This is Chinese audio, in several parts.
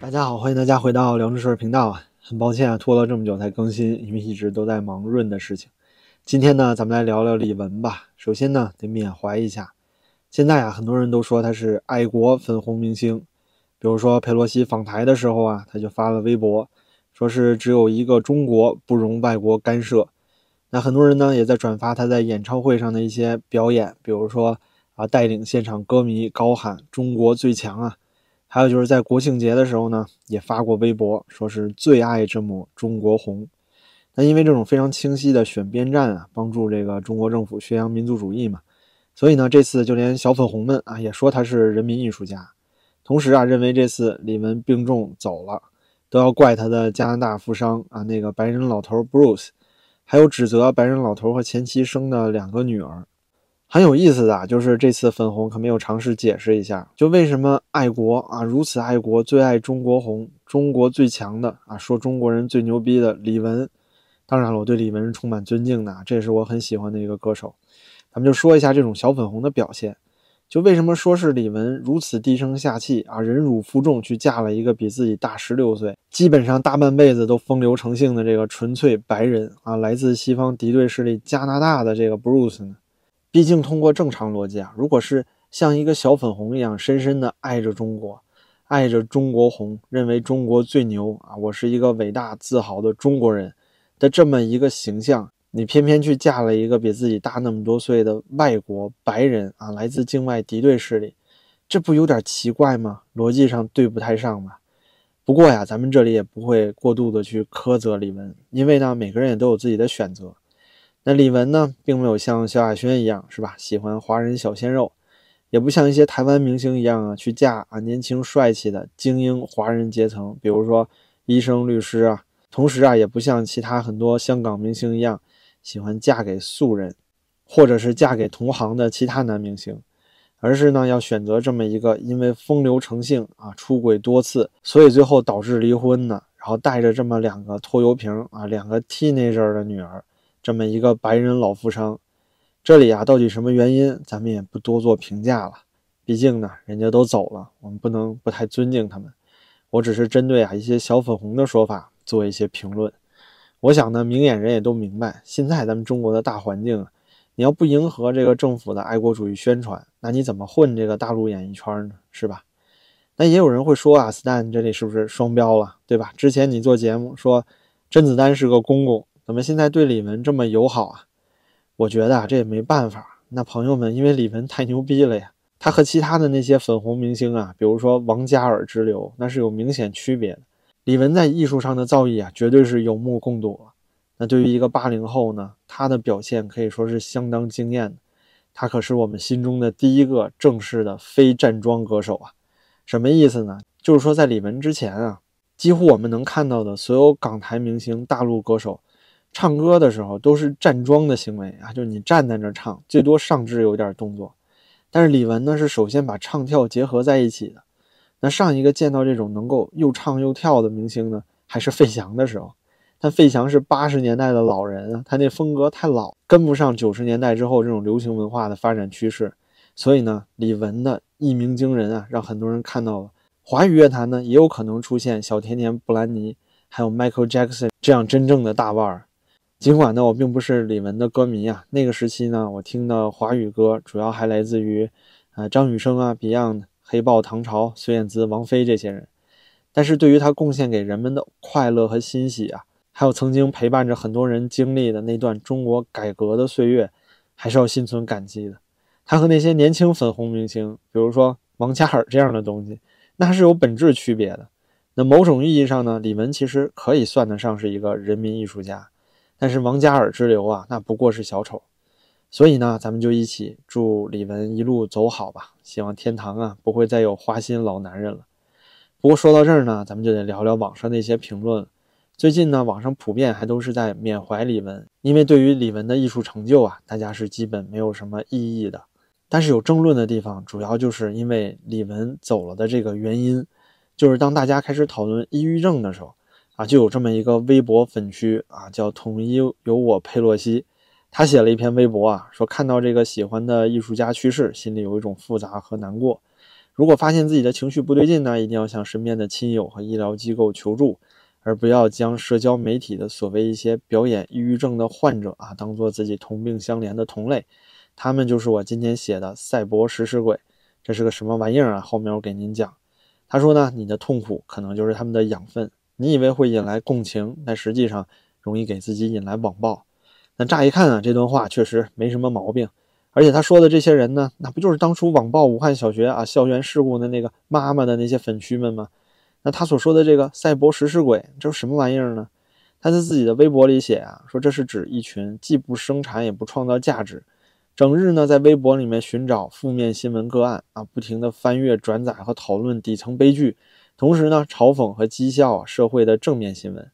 大家好，欢迎大家回到梁志顺频道啊！很抱歉啊，拖了这么久才更新，因为一直都在忙润的事情。今天呢，咱们来聊聊李玟吧。首先呢，得缅怀一下，现在啊，很多人都说他是爱国粉红明星。比如说佩洛西访台的时候啊，他就发了微博，说是只有一个中国，不容外国干涉。那很多人呢，也在转发他在演唱会上的一些表演，比如说啊，带领现场歌迷高喊“中国最强”啊。还有就是在国庆节的时候呢，也发过微博，说是最爱这抹中国红。那因为这种非常清晰的选边站啊，帮助这个中国政府宣扬民族主义嘛，所以呢，这次就连小粉红们啊也说他是人民艺术家。同时啊，认为这次李玟病重走了，都要怪他的加拿大富商啊那个白人老头 Bruce，还有指责白人老头和前妻生的两个女儿。很有意思的就是这次粉红可没有尝试解释一下，就为什么爱国啊，如此爱国，最爱中国红，中国最强的啊，说中国人最牛逼的李玟。当然了，我对李玟是充满尊敬的，这也是我很喜欢的一个歌手。咱们就说一下这种小粉红的表现，就为什么说是李玟如此低声下气啊，忍辱负重去嫁了一个比自己大十六岁，基本上大半辈子都风流成性的这个纯粹白人啊，来自西方敌对势力加拿大的这个 Bruce 呢？毕竟，通过正常逻辑啊，如果是像一个小粉红一样深深的爱着中国，爱着中国红，认为中国最牛啊，我是一个伟大自豪的中国人的这么一个形象，你偏偏去嫁了一个比自己大那么多岁的外国白人啊，来自境外敌对势力，这不有点奇怪吗？逻辑上对不太上吧？不过呀，咱们这里也不会过度的去苛责李玟，因为呢，每个人也都有自己的选择。那李玟呢，并没有像萧亚轩一样，是吧？喜欢华人小鲜肉，也不像一些台湾明星一样啊，去嫁啊年轻帅气的精英华人阶层，比如说医生、律师啊。同时啊，也不像其他很多香港明星一样，喜欢嫁给素人，或者是嫁给同行的其他男明星，而是呢，要选择这么一个因为风流成性啊，出轨多次，所以最后导致离婚的，然后带着这么两个拖油瓶啊，两个 teenager 的女儿。这么一个白人老富商，这里啊，到底什么原因，咱们也不多做评价了。毕竟呢，人家都走了，我们不能不太尊敬他们。我只是针对啊一些小粉红的说法做一些评论。我想呢，明眼人也都明白，现在咱们中国的大环境，你要不迎合这个政府的爱国主义宣传，那你怎么混这个大陆演艺圈呢？是吧？那也有人会说啊，Stan 这里是不是双标了，对吧？之前你做节目说甄子丹是个公公。怎么现在对李玟这么友好啊？我觉得啊，这也没办法。那朋友们，因为李玟太牛逼了呀，他和其他的那些粉红明星啊，比如说王嘉尔之流，那是有明显区别的。李玟在艺术上的造诣啊，绝对是有目共睹。那对于一个八零后呢，他的表现可以说是相当惊艳的。他可是我们心中的第一个正式的非站桩歌手啊！什么意思呢？就是说在李玟之前啊，几乎我们能看到的所有港台明星、大陆歌手。唱歌的时候都是站桩的行为啊，就是你站在那唱，最多上肢有点动作。但是李玟呢，是首先把唱跳结合在一起的。那上一个见到这种能够又唱又跳的明星呢，还是费翔的时候。但费翔是八十年代的老人啊，他那风格太老，跟不上九十年代之后这种流行文化的发展趋势。所以呢，李玟的一鸣惊人啊，让很多人看到了华语乐坛呢，也有可能出现小甜甜布兰妮，还有 Michael Jackson 这样真正的大腕儿。尽管呢，我并不是李玟的歌迷啊，那个时期呢，我听的华语歌主要还来自于，呃，张雨生啊、Beyond、黑豹、唐朝、孙燕姿、王菲这些人。但是对于他贡献给人们的快乐和欣喜啊，还有曾经陪伴着很多人经历的那段中国改革的岁月，还是要心存感激的。他和那些年轻粉红明星，比如说王嘉尔这样的东西，那是有本质区别的。那某种意义上呢，李玟其实可以算得上是一个人民艺术家。但是王嘉尔之流啊，那不过是小丑，所以呢，咱们就一起祝李玟一路走好吧。希望天堂啊不会再有花心老男人了。不过说到这儿呢，咱们就得聊聊网上那些评论。最近呢，网上普遍还都是在缅怀李玟，因为对于李玟的艺术成就啊，大家是基本没有什么异议的。但是有争论的地方，主要就是因为李玟走了的这个原因，就是当大家开始讨论抑郁症的时候。啊，就有这么一个微博粉区啊，叫统一有我佩洛西，他写了一篇微博啊，说看到这个喜欢的艺术家去世，心里有一种复杂和难过。如果发现自己的情绪不对劲呢，一定要向身边的亲友和医疗机构求助，而不要将社交媒体的所谓一些表演抑郁症的患者啊，当做自己同病相怜的同类。他们就是我今天写的赛博食尸鬼，这是个什么玩意儿啊？后面我给您讲。他说呢，你的痛苦可能就是他们的养分，你以为会引来共情，但实际上容易给自己引来网暴。那乍一看啊，这段话确实没什么毛病。而且他说的这些人呢，那不就是当初网暴武汉小学啊校园事故的那个妈妈的那些粉区们吗？那他所说的这个赛博食尸鬼，这是什么玩意儿呢？他在自己的微博里写啊，说这是指一群既不生产也不创造价值，整日呢在微博里面寻找负面新闻个案啊，不停的翻阅、转载和讨论底层悲剧，同时呢嘲讽和讥笑社会的正面新闻。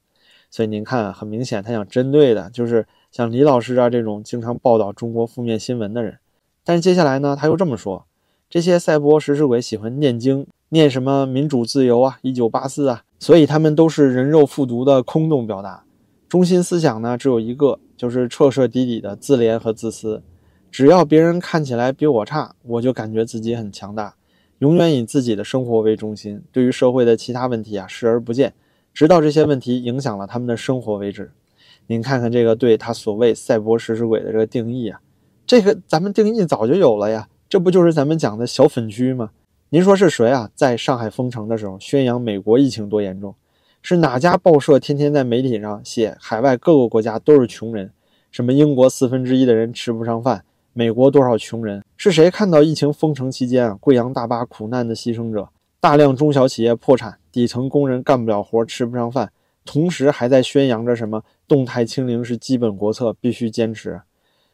所以您看，很明显他想针对的就是。像李老师啊这种经常报道中国负面新闻的人，但是接下来呢，他又这么说：这些赛博食尸鬼喜欢念经，念什么民主自由啊、一九八四啊，所以他们都是人肉复读的空洞表达，中心思想呢只有一个，就是彻彻底底的自怜和自私。只要别人看起来比我差，我就感觉自己很强大，永远以自己的生活为中心，对于社会的其他问题啊视而不见，直到这些问题影响了他们的生活为止。您看看这个对他所谓赛博食尸鬼的这个定义啊，这个咱们定义早就有了呀，这不就是咱们讲的小粉区吗？您说是谁啊？在上海封城的时候宣扬美国疫情多严重，是哪家报社天天在媒体上写海外各个国家都是穷人，什么英国四分之一的人吃不上饭，美国多少穷人？是谁看到疫情封城期间啊贵阳大巴苦难的牺牲者，大量中小企业破产，底层工人干不了活吃不上饭？同时还在宣扬着什么动态清零是基本国策，必须坚持。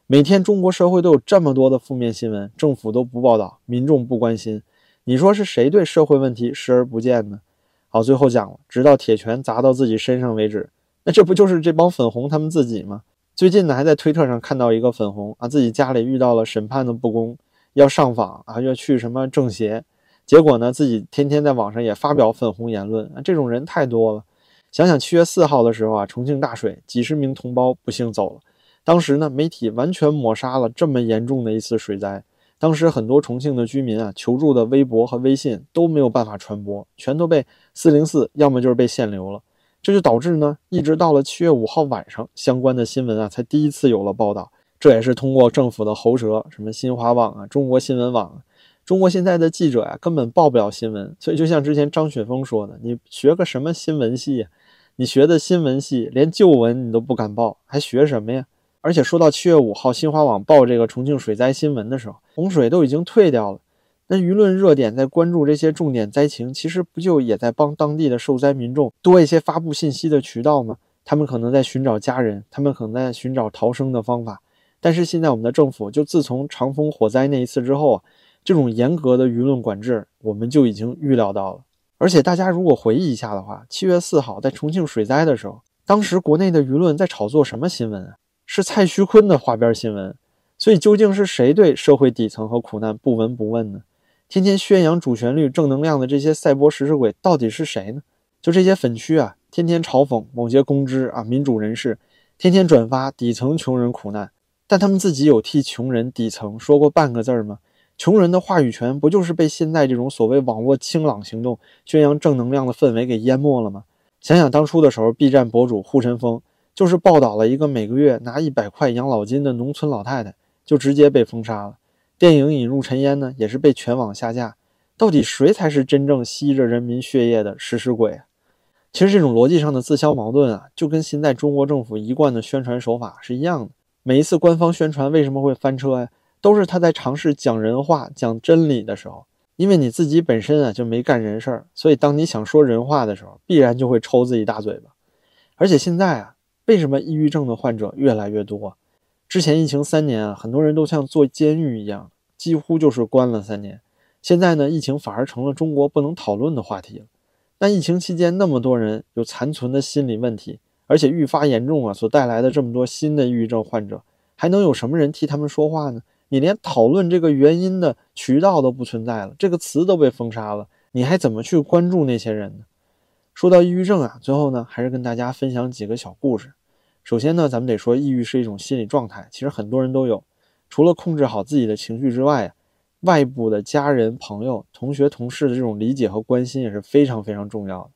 每天中国社会都有这么多的负面新闻，政府都不报道，民众不关心。你说是谁对社会问题视而不见呢？好，最后讲了，直到铁拳砸到自己身上为止。那这不就是这帮粉红他们自己吗？最近呢，还在推特上看到一个粉红啊，自己家里遇到了审判的不公，要上访啊，要去什么政协，结果呢，自己天天在网上也发表粉红言论啊，这种人太多了。想想七月四号的时候啊，重庆大水，几十名同胞不幸走了。当时呢，媒体完全抹杀了这么严重的一次水灾。当时很多重庆的居民啊，求助的微博和微信都没有办法传播，全都被四零四，要么就是被限流了。这就导致呢，一直到了七月五号晚上，相关的新闻啊，才第一次有了报道。这也是通过政府的喉舌，什么新华网啊、中国新闻网。中国现在的记者呀，根本报不了新闻。所以就像之前张雪峰说的，你学个什么新闻系？你学的新闻系，连旧闻你都不敢报，还学什么呀？而且说到七月五号，新华网报这个重庆水灾新闻的时候，洪水都已经退掉了。那舆论热点在关注这些重点灾情，其实不就也在帮当地的受灾民众多一些发布信息的渠道吗？他们可能在寻找家人，他们可能在寻找逃生的方法。但是现在我们的政府，就自从长风火灾那一次之后啊，这种严格的舆论管制，我们就已经预料到了。而且大家如果回忆一下的话，七月四号在重庆水灾的时候，当时国内的舆论在炒作什么新闻啊？是蔡徐坤的花边新闻。所以究竟是谁对社会底层和苦难不闻不问呢？天天宣扬主旋律、正能量的这些赛博食尸鬼到底是谁呢？就这些粉区啊，天天嘲讽某些公知啊、民主人士，天天转发底层穷人苦难，但他们自己有替穷人底层说过半个字吗？穷人的话语权不就是被现在这种所谓网络清朗行动宣扬正能量的氛围给淹没了吗？想想当初的时候，B 站博主护晨风就是报道了一个每个月拿一百块养老金的农村老太太，就直接被封杀了。电影《引入尘烟》呢，也是被全网下架。到底谁才是真正吸着人民血液的食尸鬼？其实这种逻辑上的自相矛盾啊，就跟现在中国政府一贯的宣传手法是一样的。每一次官方宣传为什么会翻车呀？都是他在尝试讲人话、讲真理的时候，因为你自己本身啊就没干人事儿，所以当你想说人话的时候，必然就会抽自己大嘴巴。而且现在啊，为什么抑郁症的患者越来越多？之前疫情三年啊，很多人都像坐监狱一样，几乎就是关了三年。现在呢，疫情反而成了中国不能讨论的话题了。那疫情期间那么多人有残存的心理问题，而且愈发严重啊，所带来的这么多新的抑郁症患者，还能有什么人替他们说话呢？你连讨论这个原因的渠道都不存在了，这个词都被封杀了，你还怎么去关注那些人呢？说到抑郁症啊，最后呢，还是跟大家分享几个小故事。首先呢，咱们得说，抑郁是一种心理状态，其实很多人都有。除了控制好自己的情绪之外，外部的家人、朋友、同学、同事的这种理解和关心也是非常非常重要的。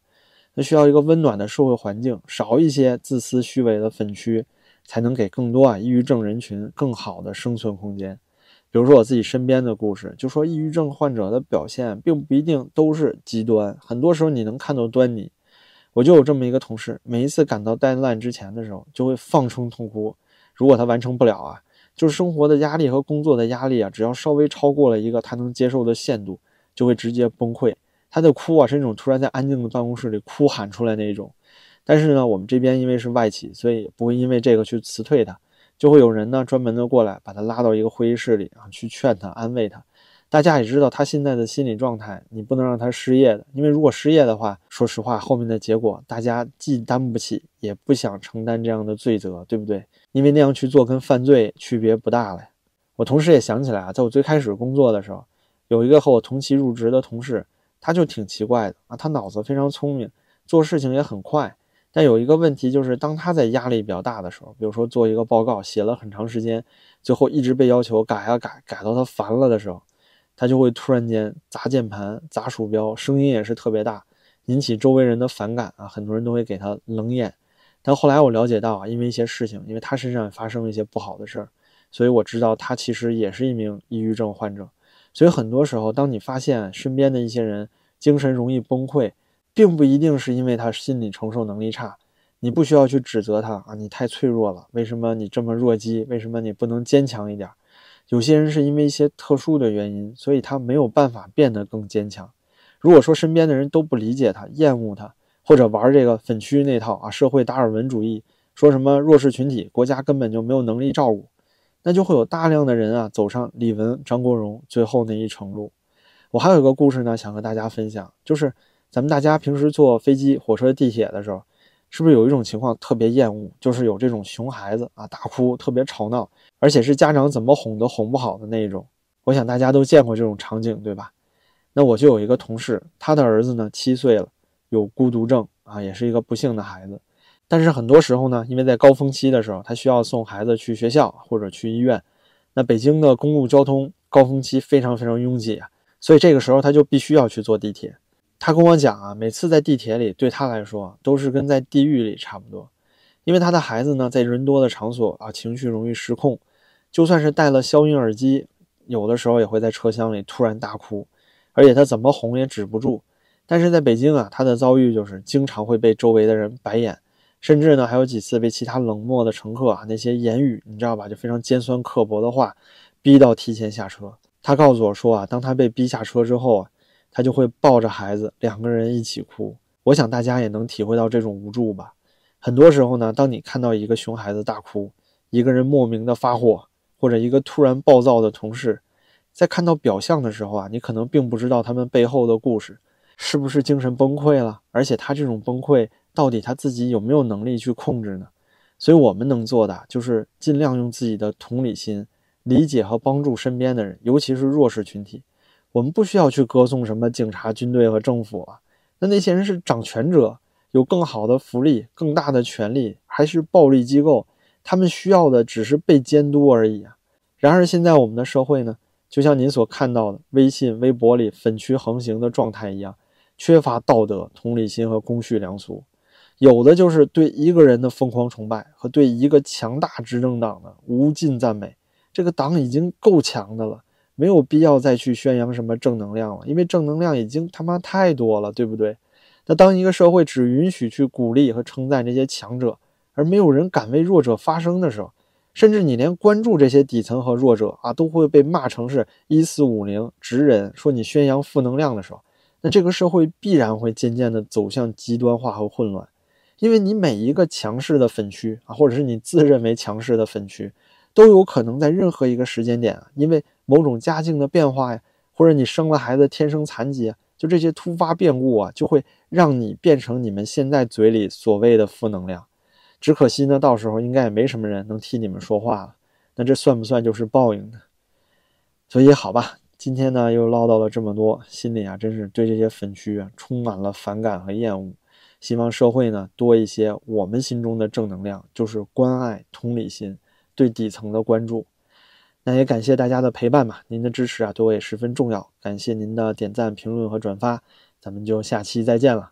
那需要一个温暖的社会环境，少一些自私虚伪的粉区，才能给更多啊抑郁症人群更好的生存空间。比如说我自己身边的故事，就说抑郁症患者的表现并不一定都是极端，很多时候你能看到端倪。我就有这么一个同事，每一次赶到怠慢之前的时候，就会放声痛哭。如果他完成不了啊，就是生活的压力和工作的压力啊，只要稍微超过了一个他能接受的限度，就会直接崩溃。他的哭啊，是那种突然在安静的办公室里哭喊出来那一种。但是呢，我们这边因为是外企，所以不会因为这个去辞退他，就会有人呢专门的过来把他拉到一个会议室里啊，去劝他、安慰他。大家也知道他现在的心理状态，你不能让他失业的，因为如果失业的话，说实话，后面的结果大家既担不起，也不想承担这样的罪责，对不对？因为那样去做跟犯罪区别不大了。我同时也想起来啊，在我最开始工作的时候，有一个和我同期入职的同事，他就挺奇怪的啊，他脑子非常聪明，做事情也很快，但有一个问题就是，当他在压力比较大的时候，比如说做一个报告写了很长时间，最后一直被要求改啊改，改到他烦了的时候。他就会突然间砸键盘、砸鼠标，声音也是特别大，引起周围人的反感啊！很多人都会给他冷眼。但后来我了解到啊，因为一些事情，因为他身上也发生了一些不好的事儿，所以我知道他其实也是一名抑郁症患者。所以很多时候，当你发现身边的一些人精神容易崩溃，并不一定是因为他心理承受能力差，你不需要去指责他啊，你太脆弱了，为什么你这么弱鸡？为什么你不能坚强一点？有些人是因为一些特殊的原因，所以他没有办法变得更坚强。如果说身边的人都不理解他、厌恶他，或者玩这个粉区那套啊，社会达尔文主义，说什么弱势群体国家根本就没有能力照顾，那就会有大量的人啊走上李文、张国荣最后那一程路。我还有一个故事呢，想和大家分享，就是咱们大家平时坐飞机、火车、地铁的时候。是不是有一种情况特别厌恶，就是有这种熊孩子啊，大哭，特别吵闹，而且是家长怎么哄都哄不好的那一种？我想大家都见过这种场景，对吧？那我就有一个同事，他的儿子呢七岁了，有孤独症啊，也是一个不幸的孩子。但是很多时候呢，因为在高峰期的时候，他需要送孩子去学校或者去医院，那北京的公共交通高峰期非常非常拥挤啊，所以这个时候他就必须要去坐地铁。他跟我讲啊，每次在地铁里，对他来说都是跟在地狱里差不多，因为他的孩子呢，在人多的场所啊，情绪容易失控，就算是戴了消音耳机，有的时候也会在车厢里突然大哭，而且他怎么哄也止不住。但是在北京啊，他的遭遇就是经常会被周围的人白眼，甚至呢，还有几次被其他冷漠的乘客啊那些言语，你知道吧，就非常尖酸刻薄的话，逼到提前下车。他告诉我说啊，当他被逼下车之后啊。他就会抱着孩子，两个人一起哭。我想大家也能体会到这种无助吧。很多时候呢，当你看到一个熊孩子大哭，一个人莫名的发火，或者一个突然暴躁的同事，在看到表象的时候啊，你可能并不知道他们背后的故事，是不是精神崩溃了？而且他这种崩溃，到底他自己有没有能力去控制呢？所以我们能做的就是尽量用自己的同理心，理解和帮助身边的人，尤其是弱势群体。我们不需要去歌颂什么警察、军队和政府啊，那那些人是掌权者，有更好的福利、更大的权利，还是暴力机构？他们需要的只是被监督而已啊。然而现在我们的社会呢，就像您所看到的微信、微博里粉区横行的状态一样，缺乏道德、同理心和公序良俗，有的就是对一个人的疯狂崇拜和对一个强大执政党的无尽赞美。这个党已经够强的了。没有必要再去宣扬什么正能量了，因为正能量已经他妈太多了，对不对？那当一个社会只允许去鼓励和称赞这些强者，而没有人敢为弱者发声的时候，甚至你连关注这些底层和弱者啊，都会被骂成是一四五零直人，说你宣扬负能量的时候，那这个社会必然会渐渐的走向极端化和混乱，因为你每一个强势的粉区啊，或者是你自认为强势的粉区。都有可能在任何一个时间点啊，因为某种家境的变化呀，或者你生了孩子天生残疾，就这些突发变故啊，就会让你变成你们现在嘴里所谓的负能量。只可惜呢，到时候应该也没什么人能替你们说话了。那这算不算就是报应呢？所以好吧，今天呢又唠叨了这么多，心里啊真是对这些粉区啊充满了反感和厌恶。希望社会呢多一些我们心中的正能量，就是关爱、同理心。对底层的关注。那也感谢大家的陪伴吧，您的支持啊对我也十分重要，感谢您的点赞、评论和转发，咱们就下期再见了。